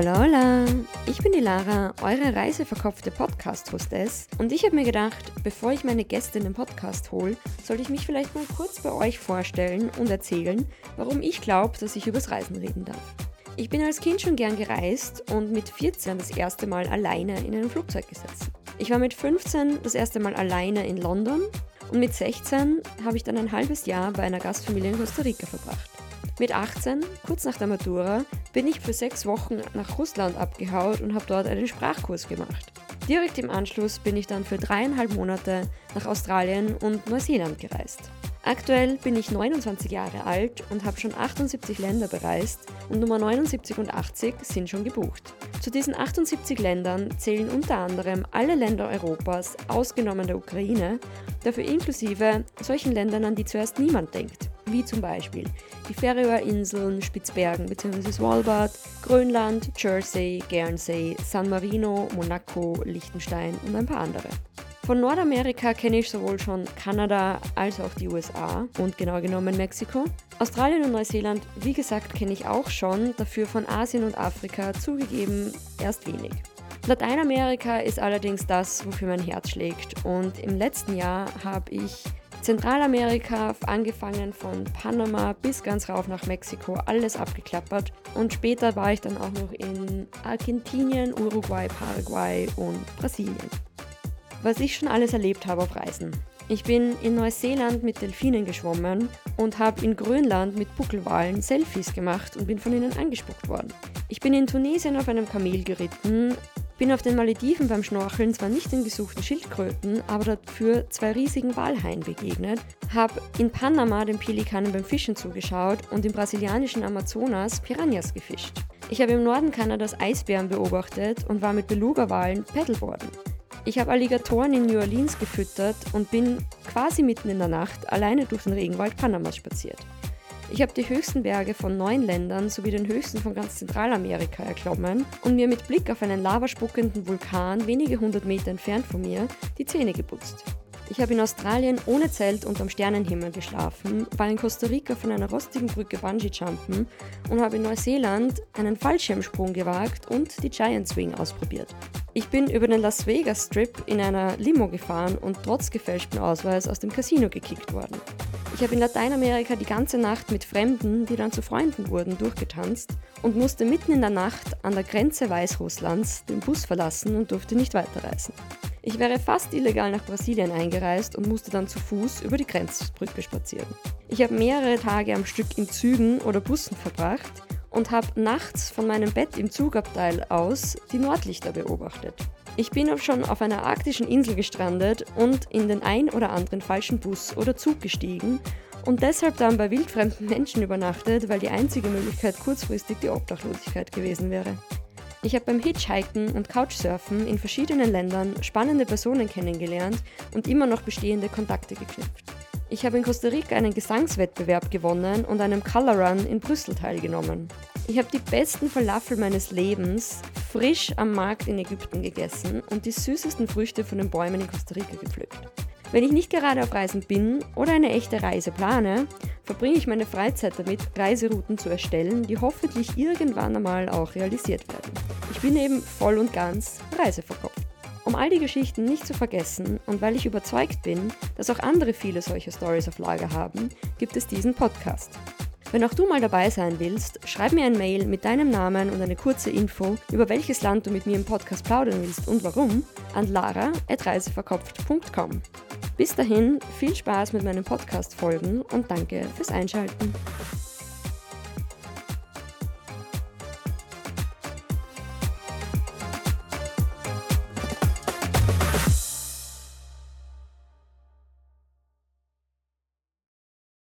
Hola, hola! Ich bin die Lara, eure reiseverkopfte Podcast-Hostess. Und ich habe mir gedacht, bevor ich meine Gäste in den Podcast hole, sollte ich mich vielleicht mal kurz bei euch vorstellen und erzählen, warum ich glaube, dass ich übers Reisen reden darf. Ich bin als Kind schon gern gereist und mit 14 das erste Mal alleine in einem Flugzeug gesessen. Ich war mit 15 das erste Mal alleine in London und mit 16 habe ich dann ein halbes Jahr bei einer Gastfamilie in Costa Rica verbracht. Mit 18, kurz nach der Matura, bin ich für sechs Wochen nach Russland abgehaut und habe dort einen Sprachkurs gemacht. Direkt im Anschluss bin ich dann für dreieinhalb Monate nach Australien und Neuseeland gereist. Aktuell bin ich 29 Jahre alt und habe schon 78 Länder bereist und Nummer 79 und 80 sind schon gebucht. Zu diesen 78 Ländern zählen unter anderem alle Länder Europas, ausgenommen der Ukraine, dafür inklusive solchen Ländern, an die zuerst niemand denkt wie zum Beispiel die Färöerinseln, Spitzbergen bzw. Svalbard, Grönland, Jersey, Guernsey, San Marino, Monaco, Liechtenstein und ein paar andere. Von Nordamerika kenne ich sowohl schon Kanada als auch die USA und genau genommen Mexiko. Australien und Neuseeland, wie gesagt, kenne ich auch schon, dafür von Asien und Afrika zugegeben erst wenig. Lateinamerika ist allerdings das, wofür mein Herz schlägt und im letzten Jahr habe ich Zentralamerika, angefangen von Panama bis ganz rauf nach Mexiko, alles abgeklappert. Und später war ich dann auch noch in Argentinien, Uruguay, Paraguay und Brasilien. Was ich schon alles erlebt habe auf Reisen. Ich bin in Neuseeland mit Delfinen geschwommen und habe in Grönland mit Buckelwalen Selfies gemacht und bin von ihnen angespuckt worden. Ich bin in Tunesien auf einem Kamel geritten bin auf den Malediven beim Schnorcheln zwar nicht den gesuchten Schildkröten, aber dafür zwei riesigen Walhaien begegnet, habe in Panama den Pelikanen beim Fischen zugeschaut und im brasilianischen Amazonas Piranhas gefischt. Ich habe im Norden Kanadas Eisbären beobachtet und war mit Beluga-Walen Paddleboarden. Ich habe Alligatoren in New Orleans gefüttert und bin quasi mitten in der Nacht alleine durch den Regenwald Panamas spaziert. Ich habe die höchsten Berge von neun Ländern sowie den höchsten von ganz Zentralamerika erklommen und mir mit Blick auf einen lavaspuckenden Vulkan wenige hundert Meter entfernt von mir die Zähne geputzt. Ich habe in Australien ohne Zelt unterm Sternenhimmel geschlafen, war in Costa Rica von einer rostigen Brücke Bungee-Jumpen und habe in Neuseeland einen Fallschirmsprung gewagt und die Giant Swing ausprobiert. Ich bin über den Las Vegas Strip in einer Limo gefahren und trotz gefälschtem Ausweis aus dem Casino gekickt worden. Ich habe in Lateinamerika die ganze Nacht mit Fremden, die dann zu Freunden wurden, durchgetanzt und musste mitten in der Nacht an der Grenze Weißrusslands den Bus verlassen und durfte nicht weiterreisen. Ich wäre fast illegal nach Brasilien eingereist und musste dann zu Fuß über die Grenzbrücke spazieren. Ich habe mehrere Tage am Stück in Zügen oder Bussen verbracht und habe nachts von meinem Bett im Zugabteil aus die Nordlichter beobachtet. Ich bin auch schon auf einer arktischen Insel gestrandet und in den ein oder anderen falschen Bus oder Zug gestiegen und deshalb dann bei wildfremden Menschen übernachtet, weil die einzige Möglichkeit kurzfristig die Obdachlosigkeit gewesen wäre. Ich habe beim Hitchhiken und Couchsurfen in verschiedenen Ländern spannende Personen kennengelernt und immer noch bestehende Kontakte geknüpft. Ich habe in Costa Rica einen Gesangswettbewerb gewonnen und einem Color Run in Brüssel teilgenommen. Ich habe die besten Falafel meines Lebens frisch am Markt in Ägypten gegessen und die süßesten Früchte von den Bäumen in Costa Rica gepflückt. Wenn ich nicht gerade auf Reisen bin oder eine echte Reise plane, verbringe ich meine Freizeit damit, Reiserouten zu erstellen, die hoffentlich irgendwann einmal auch realisiert werden. Ich bin eben voll und ganz reiseverkopft. Um all die Geschichten nicht zu vergessen und weil ich überzeugt bin, dass auch andere viele solche Stories auf Lager haben, gibt es diesen Podcast. Wenn auch du mal dabei sein willst, schreib mir ein Mail mit deinem Namen und eine kurze Info, über welches Land du mit mir im Podcast plaudern willst und warum, an lara.reiseverkopft.com. Bis dahin, viel Spaß mit meinen Podcast-Folgen und danke fürs Einschalten.